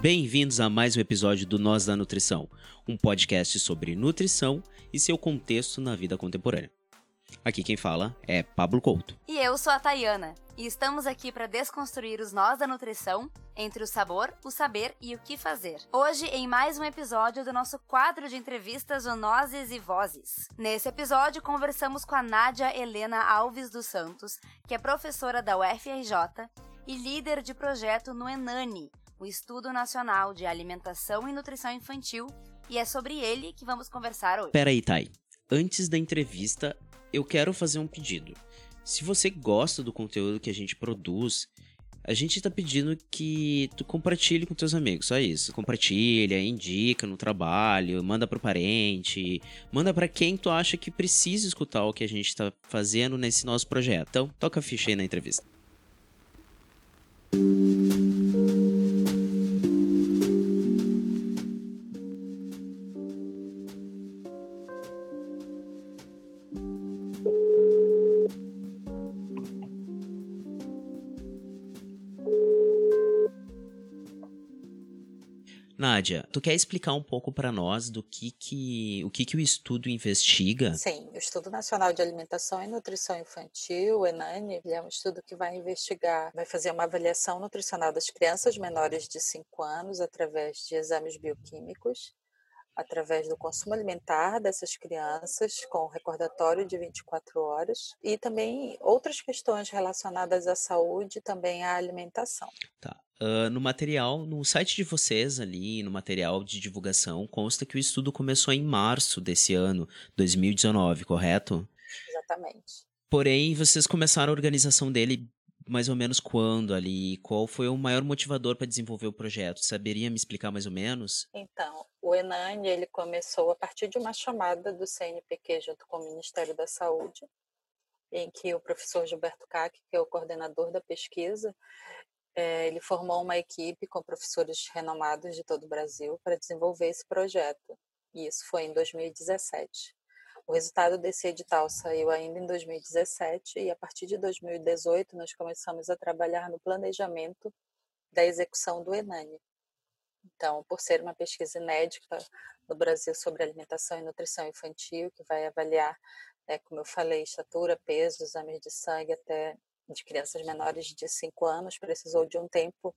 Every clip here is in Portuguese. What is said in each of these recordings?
Bem-vindos a mais um episódio do Nós da Nutrição, um podcast sobre nutrição e seu contexto na vida contemporânea. Aqui quem fala é Pablo Couto. E eu sou a Tayana, e estamos aqui para desconstruir os nós da nutrição entre o sabor, o saber e o que fazer. Hoje, em mais um episódio do nosso quadro de entrevistas o Nozes e Vozes. Nesse episódio, conversamos com a Nádia Helena Alves dos Santos, que é professora da UFRJ e líder de projeto no Enani, o Estudo Nacional de Alimentação e Nutrição Infantil, e é sobre ele que vamos conversar hoje. Peraí, Thay. Antes da entrevista, eu quero fazer um pedido. Se você gosta do conteúdo que a gente produz, a gente tá pedindo que tu compartilhe com teus amigos, só isso. Compartilha, indica no trabalho, manda pro parente, manda para quem tu acha que precisa escutar o que a gente tá fazendo nesse nosso projeto. Então, toca a ficha aí na entrevista. Nádia, tu quer explicar um pouco para nós do que que o que que o estudo investiga? Sim, o Estudo Nacional de Alimentação e Nutrição Infantil, o ENANI, é um estudo que vai investigar, vai fazer uma avaliação nutricional das crianças menores de 5 anos através de exames bioquímicos, através do consumo alimentar dessas crianças, com recordatório de 24 horas, e também outras questões relacionadas à saúde e também à alimentação. Tá. Uh, no material, no site de vocês ali, no material de divulgação, consta que o estudo começou em março desse ano, 2019, correto? Exatamente. Porém, vocês começaram a organização dele mais ou menos quando ali? Qual foi o maior motivador para desenvolver o projeto? Saberia me explicar mais ou menos? Então, o Enani ele começou a partir de uma chamada do CNPq junto com o Ministério da Saúde, em que o professor Gilberto Cac, que é o coordenador da pesquisa, é, ele formou uma equipe com professores renomados de todo o Brasil para desenvolver esse projeto. E isso foi em 2017. O resultado desse edital saiu ainda em 2017 e a partir de 2018 nós começamos a trabalhar no planejamento da execução do Enani. Então, por ser uma pesquisa inédita no Brasil sobre alimentação e nutrição infantil, que vai avaliar, é, como eu falei, estatura, peso, exames de sangue até de crianças menores de 5 anos, precisou de um tempo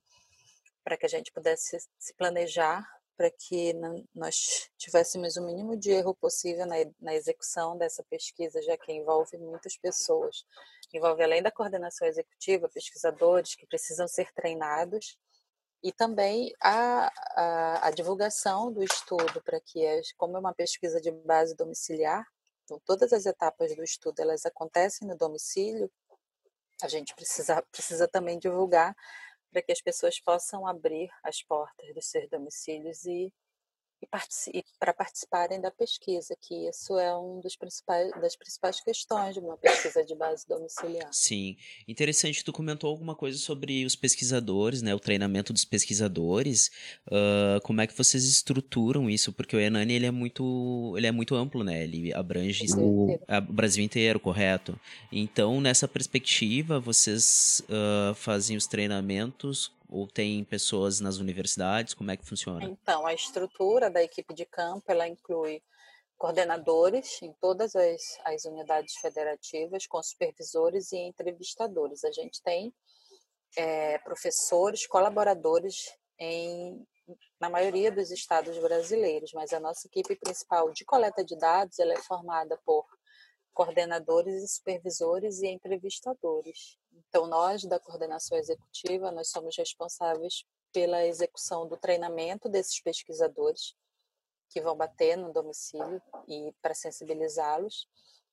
para que a gente pudesse se planejar, para que nós tivéssemos o mínimo de erro possível na, na execução dessa pesquisa, já que envolve muitas pessoas. Envolve, além da coordenação executiva, pesquisadores que precisam ser treinados, e também a, a, a divulgação do estudo, para que, como é uma pesquisa de base domiciliar, então todas as etapas do estudo elas acontecem no domicílio, a gente precisa, precisa também divulgar para que as pessoas possam abrir as portas dos seus domicílios e e para participarem da pesquisa, que isso é um dos principais das principais questões de uma pesquisa de base domiciliar. Sim, interessante. Tu comentou alguma coisa sobre os pesquisadores, né? O treinamento dos pesquisadores. Uh, como é que vocês estruturam isso? Porque o Enani ele é muito, ele é muito amplo, né? Ele abrange o, o Brasil inteiro, correto? Então, nessa perspectiva, vocês uh, fazem os treinamentos ou tem pessoas nas universidades? Como é que funciona? Então, a estrutura da equipe de campo, ela inclui coordenadores em todas as, as unidades federativas, com supervisores e entrevistadores. A gente tem é, professores, colaboradores em, na maioria dos estados brasileiros, mas a nossa equipe principal de coleta de dados ela é formada por coordenadores e supervisores e entrevistadores. Então, nós da coordenação executiva, nós somos responsáveis pela execução do treinamento desses pesquisadores que vão bater no domicílio e para sensibilizá-los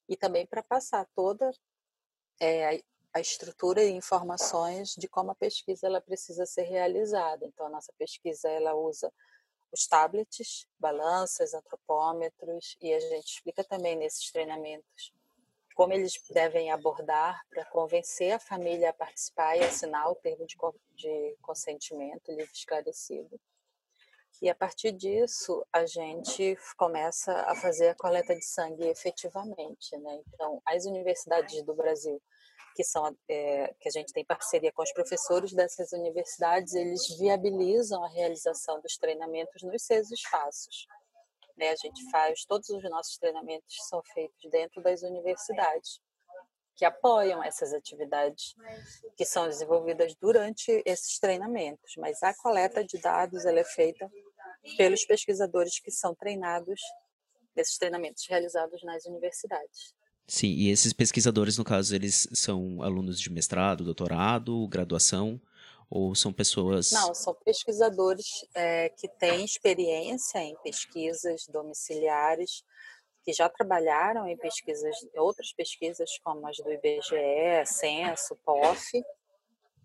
e também para passar toda é, a estrutura e informações de como a pesquisa ela precisa ser realizada. Então, a nossa pesquisa ela usa os tablets, balanças, antropômetros, e a gente explica também nesses treinamentos como eles devem abordar para convencer a família a participar e assinar o termo de, de consentimento livre esclarecido. E a partir disso, a gente começa a fazer a coleta de sangue efetivamente. Né? Então, as universidades do Brasil, que são é, que a gente tem parceria com os professores dessas universidades, eles viabilizam a realização dos treinamentos nos seus espaços. Né? A gente faz, todos os nossos treinamentos são feitos dentro das universidades, que apoiam essas atividades que são desenvolvidas durante esses treinamentos, mas a coleta de dados é feita pelos pesquisadores que são treinados nesses treinamentos realizados nas universidades. Sim, e esses pesquisadores, no caso, eles são alunos de mestrado, doutorado, graduação? Ou são pessoas. Não, são pesquisadores é, que têm experiência em pesquisas domiciliares, que já trabalharam em pesquisas, outras pesquisas como as do IBGE, Censo, POF,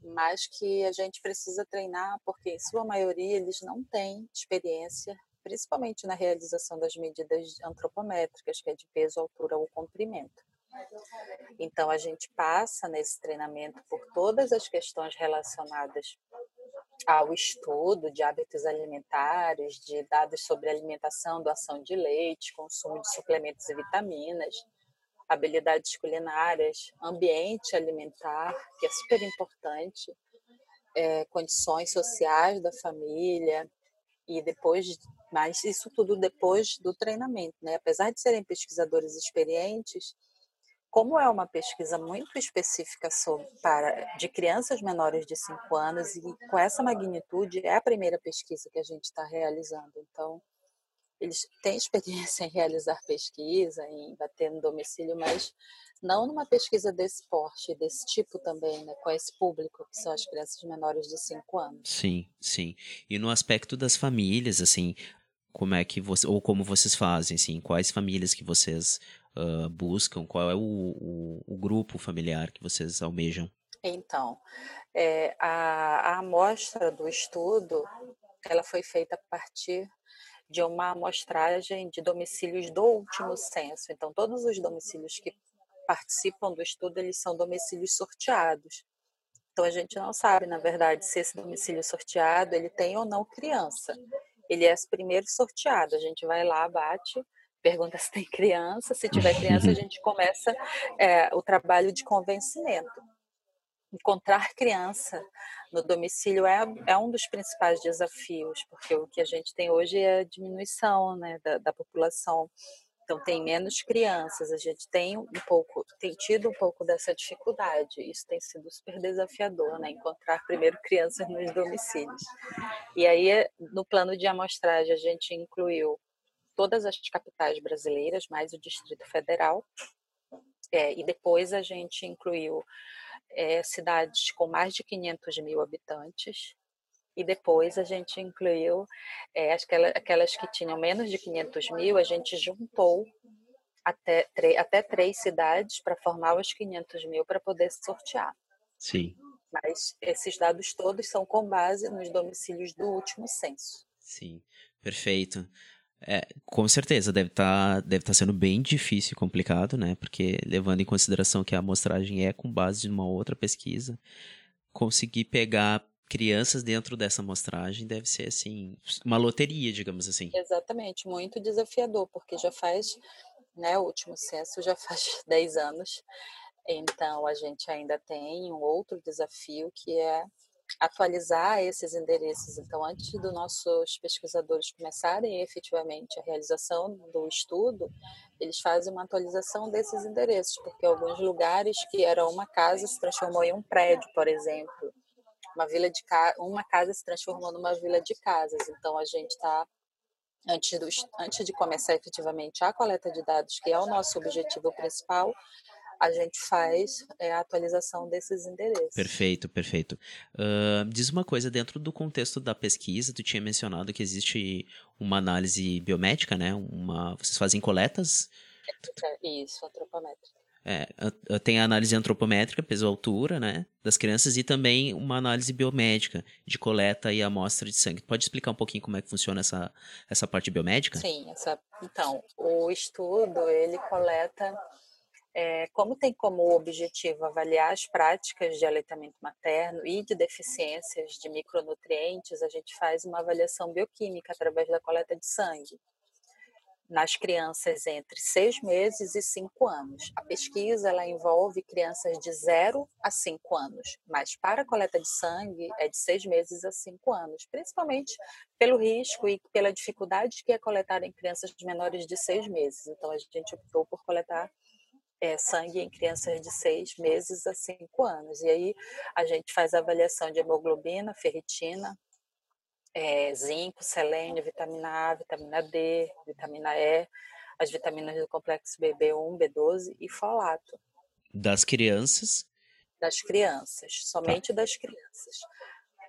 mas que a gente precisa treinar, porque em sua maioria eles não têm experiência, principalmente na realização das medidas antropométricas, que é de peso, altura ou comprimento. Então, a gente passa nesse treinamento por todas as questões relacionadas ao estudo de hábitos alimentares, de dados sobre alimentação, doação de leite, consumo de suplementos e vitaminas, habilidades culinárias, ambiente alimentar, que é super importante, é, condições sociais da família, e depois, mas isso tudo depois do treinamento, né? Apesar de serem pesquisadores experientes, como é uma pesquisa muito específica sobre, para, de crianças menores de 5 anos, e com essa magnitude, é a primeira pesquisa que a gente está realizando. Então, eles têm experiência em realizar pesquisa, em bater no domicílio, mas não numa pesquisa desse porte, desse tipo também, né, com esse público, que são as crianças menores de 5 anos. Sim, sim. E no aspecto das famílias, assim, como é que você, ou como vocês fazem, assim, quais famílias que vocês uh, buscam, qual é o, o, o, grupo familiar que vocês almejam? Então, é, a, a amostra do estudo, ela foi feita a partir de uma amostragem de domicílios do último censo. Então, todos os domicílios que participam do estudo, eles são domicílios sorteados. Então, a gente não sabe, na verdade, se esse domicílio sorteado, ele tem ou não criança. Ele é primeiro sorteado. A gente vai lá, bate, pergunta se tem criança. Se tiver criança, a gente começa é, o trabalho de convencimento encontrar criança no domicílio é, é um dos principais desafios, porque o que a gente tem hoje é a diminuição né, da, da população. Então tem menos crianças, a gente tem um pouco, tem tido um pouco dessa dificuldade. Isso tem sido super desafiador, né? Encontrar primeiro crianças nos domicílios. E aí, no plano de amostragem, a gente incluiu todas as capitais brasileiras, mais o Distrito Federal. É, e depois a gente incluiu é, cidades com mais de 500 mil habitantes, e depois a gente incluiu é, aquelas, aquelas que tinham menos de 500 mil, a gente juntou até, até três cidades para formar os 500 mil para poder sortear. Sim. Mas esses dados todos são com base nos domicílios do último censo. Sim, perfeito. É, com certeza, deve estar tá, deve tá sendo bem difícil e complicado, né? Porque levando em consideração que a amostragem é com base em uma outra pesquisa, conseguir pegar crianças dentro dessa amostragem deve ser, assim, uma loteria, digamos assim. Exatamente, muito desafiador, porque já faz, né, o último censo já faz 10 anos, então a gente ainda tem um outro desafio que é atualizar esses endereços. Então, antes dos nossos pesquisadores começarem efetivamente a realização do estudo, eles fazem uma atualização desses endereços, porque alguns lugares que era uma casa se transformou em um prédio, por exemplo. Uma vila de ca... uma casa se transformou numa vila de casas. Então, a gente está antes, antes de começar efetivamente a coleta de dados, que é o nosso objetivo principal, a gente faz é, a atualização desses endereços. Perfeito, perfeito. Uh, diz uma coisa, dentro do contexto da pesquisa, tu tinha mencionado que existe uma análise biométrica, né? Uma, vocês fazem coletas? É, isso, antropométrica. É, tem a análise antropométrica, peso altura, né, das crianças e também uma análise biomédica de coleta e amostra de sangue. Pode explicar um pouquinho como é que funciona essa, essa parte biomédica? Sim, essa, então, o estudo, ele coleta, é, como tem como objetivo avaliar as práticas de aleitamento materno e de deficiências de micronutrientes, a gente faz uma avaliação bioquímica através da coleta de sangue nas crianças entre seis meses e cinco anos. A pesquisa ela envolve crianças de 0 a 5 anos, mas para a coleta de sangue é de seis meses a cinco anos, principalmente pelo risco e pela dificuldade que é coletar em crianças menores de seis meses. Então a gente optou por coletar é, sangue em crianças de seis meses a cinco anos. E aí a gente faz a avaliação de hemoglobina, ferritina, é, zinco, selênio, vitamina A, vitamina D, vitamina E, as vitaminas do complexo B1, B12 e folato. Das crianças? Das crianças, somente tá. das crianças.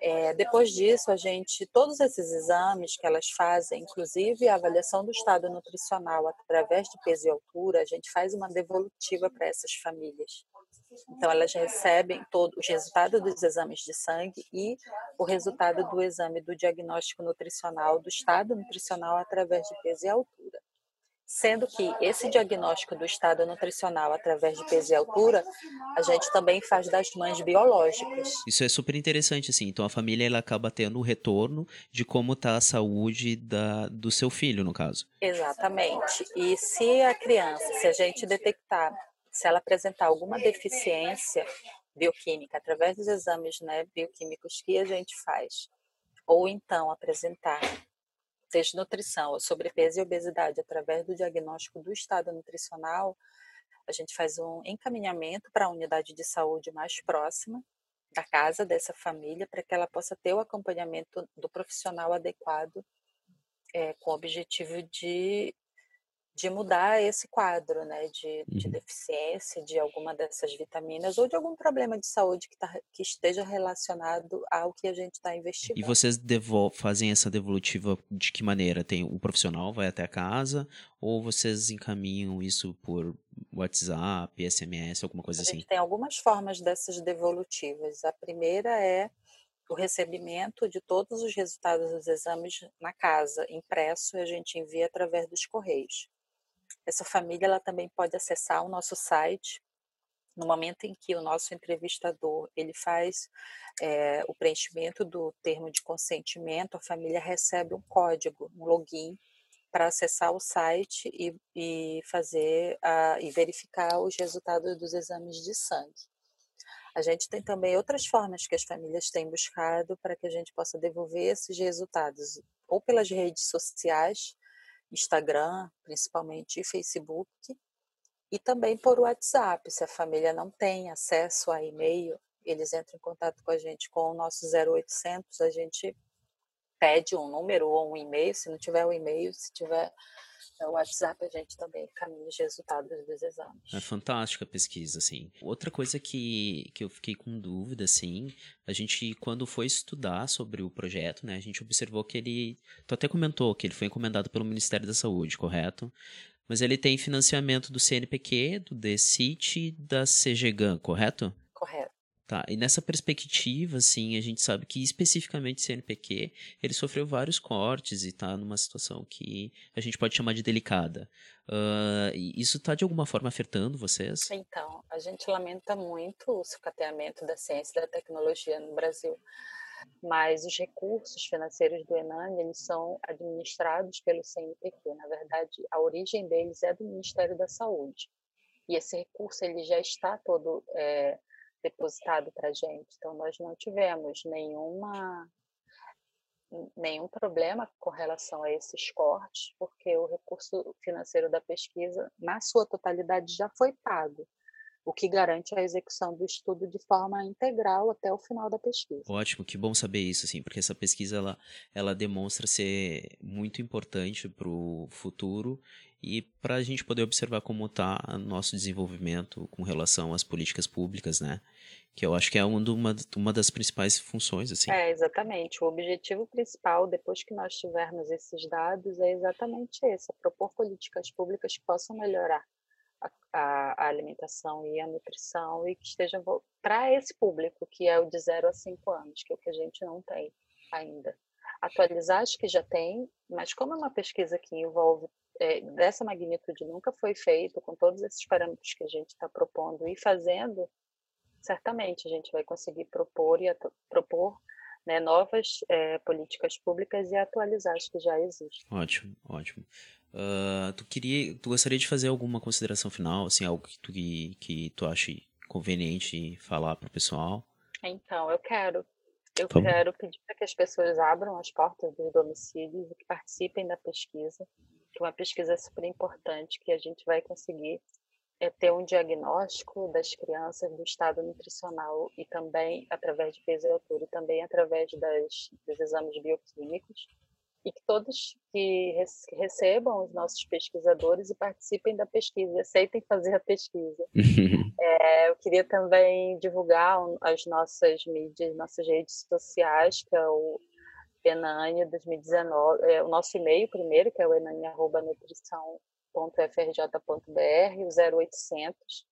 É, depois disso, a gente, todos esses exames que elas fazem, inclusive a avaliação do estado nutricional através de peso e altura, a gente faz uma devolutiva para essas famílias. Então, elas recebem todos os resultados dos exames de sangue e o resultado do exame do diagnóstico nutricional, do estado nutricional através de peso e altura. Sendo que esse diagnóstico do estado nutricional através de peso e altura, a gente também faz das mães biológicas. Isso é super interessante, assim. Então a família ela acaba tendo o retorno de como está a saúde da, do seu filho, no caso. Exatamente. E se a criança, se a gente detectar se ela apresentar alguma deficiência bioquímica através dos exames né, bioquímicos que a gente faz, ou então apresentar desnutrição ou sobrepeso e obesidade através do diagnóstico do estado nutricional, a gente faz um encaminhamento para a unidade de saúde mais próxima da casa dessa família para que ela possa ter o acompanhamento do profissional adequado é, com o objetivo de de mudar esse quadro, né, de, de, uhum. deficiência de alguma dessas vitaminas ou de algum problema de saúde que, tá, que esteja relacionado ao que a gente está investigando. E vocês fazem essa devolutiva de que maneira? Tem o profissional vai até a casa ou vocês encaminham isso por WhatsApp, SMS, alguma coisa a assim? Tem algumas formas dessas devolutivas. A primeira é o recebimento de todos os resultados dos exames na casa, impresso, e a gente envia através dos correios. Essa família ela também pode acessar o nosso site no momento em que o nosso entrevistador ele faz é, o preenchimento do termo de consentimento, a família recebe um código, um login para acessar o site e, e fazer a, e verificar os resultados dos exames de sangue. A gente tem também outras formas que as famílias têm buscado para que a gente possa devolver esses resultados, ou pelas redes sociais, Instagram, principalmente, e Facebook, e também por WhatsApp. Se a família não tem acesso a e-mail, eles entram em contato com a gente com o nosso 0800, a gente pede um número ou um e-mail, se não tiver o e-mail, se tiver o WhatsApp, a gente também encaminha os resultados dos exames. É fantástica a pesquisa, assim. Outra coisa que, que eu fiquei com dúvida, assim, a gente, quando foi estudar sobre o projeto, né, a gente observou que ele, tu até comentou que ele foi encomendado pelo Ministério da Saúde, correto? Mas ele tem financiamento do CNPq, do DCIT e da CGGAN, correto? Tá, e nessa perspectiva, assim, a gente sabe que especificamente CNPq, ele sofreu vários cortes e está numa situação que a gente pode chamar de delicada. Uh, isso está de alguma forma afetando vocês? Então, a gente lamenta muito o sucateamento da ciência e da tecnologia no Brasil, mas os recursos financeiros do Enan, eles são administrados pelo CNPq. Na verdade, a origem deles é do Ministério da Saúde. E esse recurso ele já está todo é, depositado para gente. Então, nós não tivemos nenhuma nenhum problema com relação a esses cortes, porque o recurso financeiro da pesquisa, na sua totalidade, já foi pago o que garante a execução do estudo de forma integral até o final da pesquisa. Ótimo, que bom saber isso, assim, porque essa pesquisa ela, ela demonstra ser muito importante para o futuro e para a gente poder observar como está nosso desenvolvimento com relação às políticas públicas, né? Que eu acho que é uma, uma das principais funções, assim. É, exatamente. O objetivo principal, depois que nós tivermos esses dados, é exatamente esse, é propor políticas públicas que possam melhorar a, a, alimentação e a nutrição e que esteja para esse público, que é o de 0 a 5 anos, que é o que a gente não tem ainda. Atualizar acho que já tem, mas como é uma pesquisa que envolve é, dessa magnitude nunca foi feito, com todos esses parâmetros que a gente está propondo e fazendo, certamente a gente vai conseguir propor e propor né, novas é, políticas públicas e atualizar as que já existem. Ótimo, ótimo. Uh, tu queria, tu gostaria de fazer alguma consideração final, assim, algo que tu que, que tu ache conveniente falar para o pessoal? Então, eu quero, eu quero pedir para que as pessoas abram as portas dos domicílios e que participem da pesquisa, que é uma pesquisa super importante que a gente vai conseguir é ter um diagnóstico das crianças do estado nutricional e também através de peso e altura e também através das, dos exames bioquímicos e que todos que recebam os nossos pesquisadores e participem da pesquisa e aceitem fazer a pesquisa. é, eu queria também divulgar as nossas mídias, nossas redes sociais, que é o Enane 2019, é, o nosso e-mail primeiro, que é o enane.nutrição.com www.frj.br, o 0800,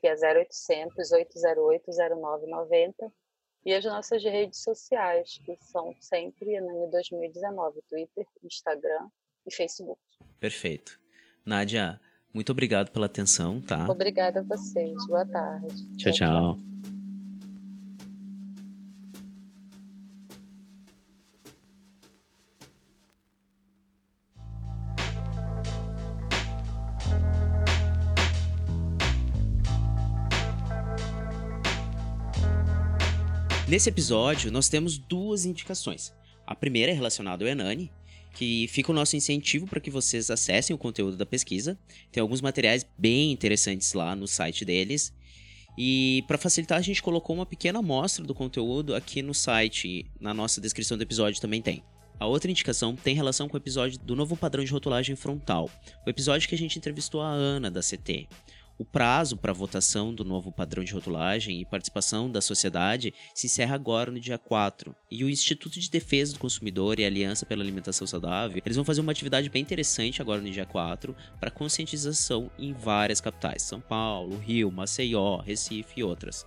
que é 0800 808 0990, e as nossas redes sociais, que são sempre ano 2019, Twitter, Instagram e Facebook. Perfeito. Nádia, muito obrigado pela atenção, tá? Obrigada a vocês. Boa tarde. tchau. tchau. tchau. Nesse episódio, nós temos duas indicações. A primeira é relacionada ao Enani, que fica o nosso incentivo para que vocês acessem o conteúdo da pesquisa. Tem alguns materiais bem interessantes lá no site deles. E para facilitar, a gente colocou uma pequena amostra do conteúdo aqui no site, na nossa descrição do episódio também tem. A outra indicação tem relação com o episódio do novo padrão de rotulagem frontal, o episódio que a gente entrevistou a Ana da CT. O prazo para votação do novo padrão de rotulagem e participação da sociedade se encerra agora no dia 4. E o Instituto de Defesa do Consumidor e a Aliança pela Alimentação Saudável, eles vão fazer uma atividade bem interessante agora no dia 4 para conscientização em várias capitais: São Paulo, Rio, Maceió, Recife e outras.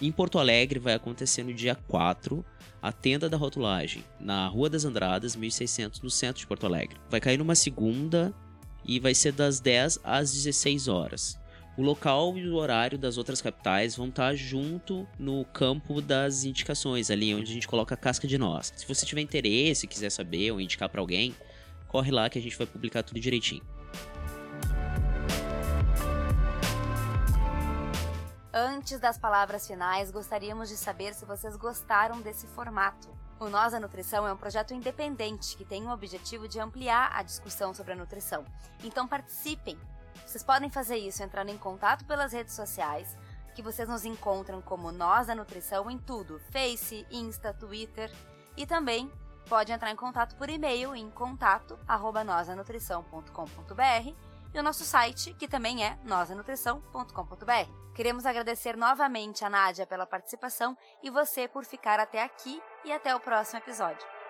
Em Porto Alegre vai acontecer no dia 4 a tenda da rotulagem, na Rua das Andradas, 1600, no centro de Porto Alegre. Vai cair numa segunda e vai ser das 10 às 16 horas. O local e o horário das outras capitais vão estar junto no campo das indicações, ali onde a gente coloca a casca de nós. Se você tiver interesse, quiser saber ou indicar para alguém, corre lá que a gente vai publicar tudo direitinho. Antes das palavras finais, gostaríamos de saber se vocês gostaram desse formato. O Nós da Nutrição é um projeto independente que tem o objetivo de ampliar a discussão sobre a nutrição. Então participem, vocês podem fazer isso entrando em contato pelas redes sociais, que vocês nos encontram como Nós da Nutrição em tudo: Face, Insta, Twitter. E também pode entrar em contato por e-mail em contato@nosanutrição.com.br e o nosso site, que também é nosanutrição.com.br. Queremos agradecer novamente a Nádia pela participação e você por ficar até aqui e até o próximo episódio.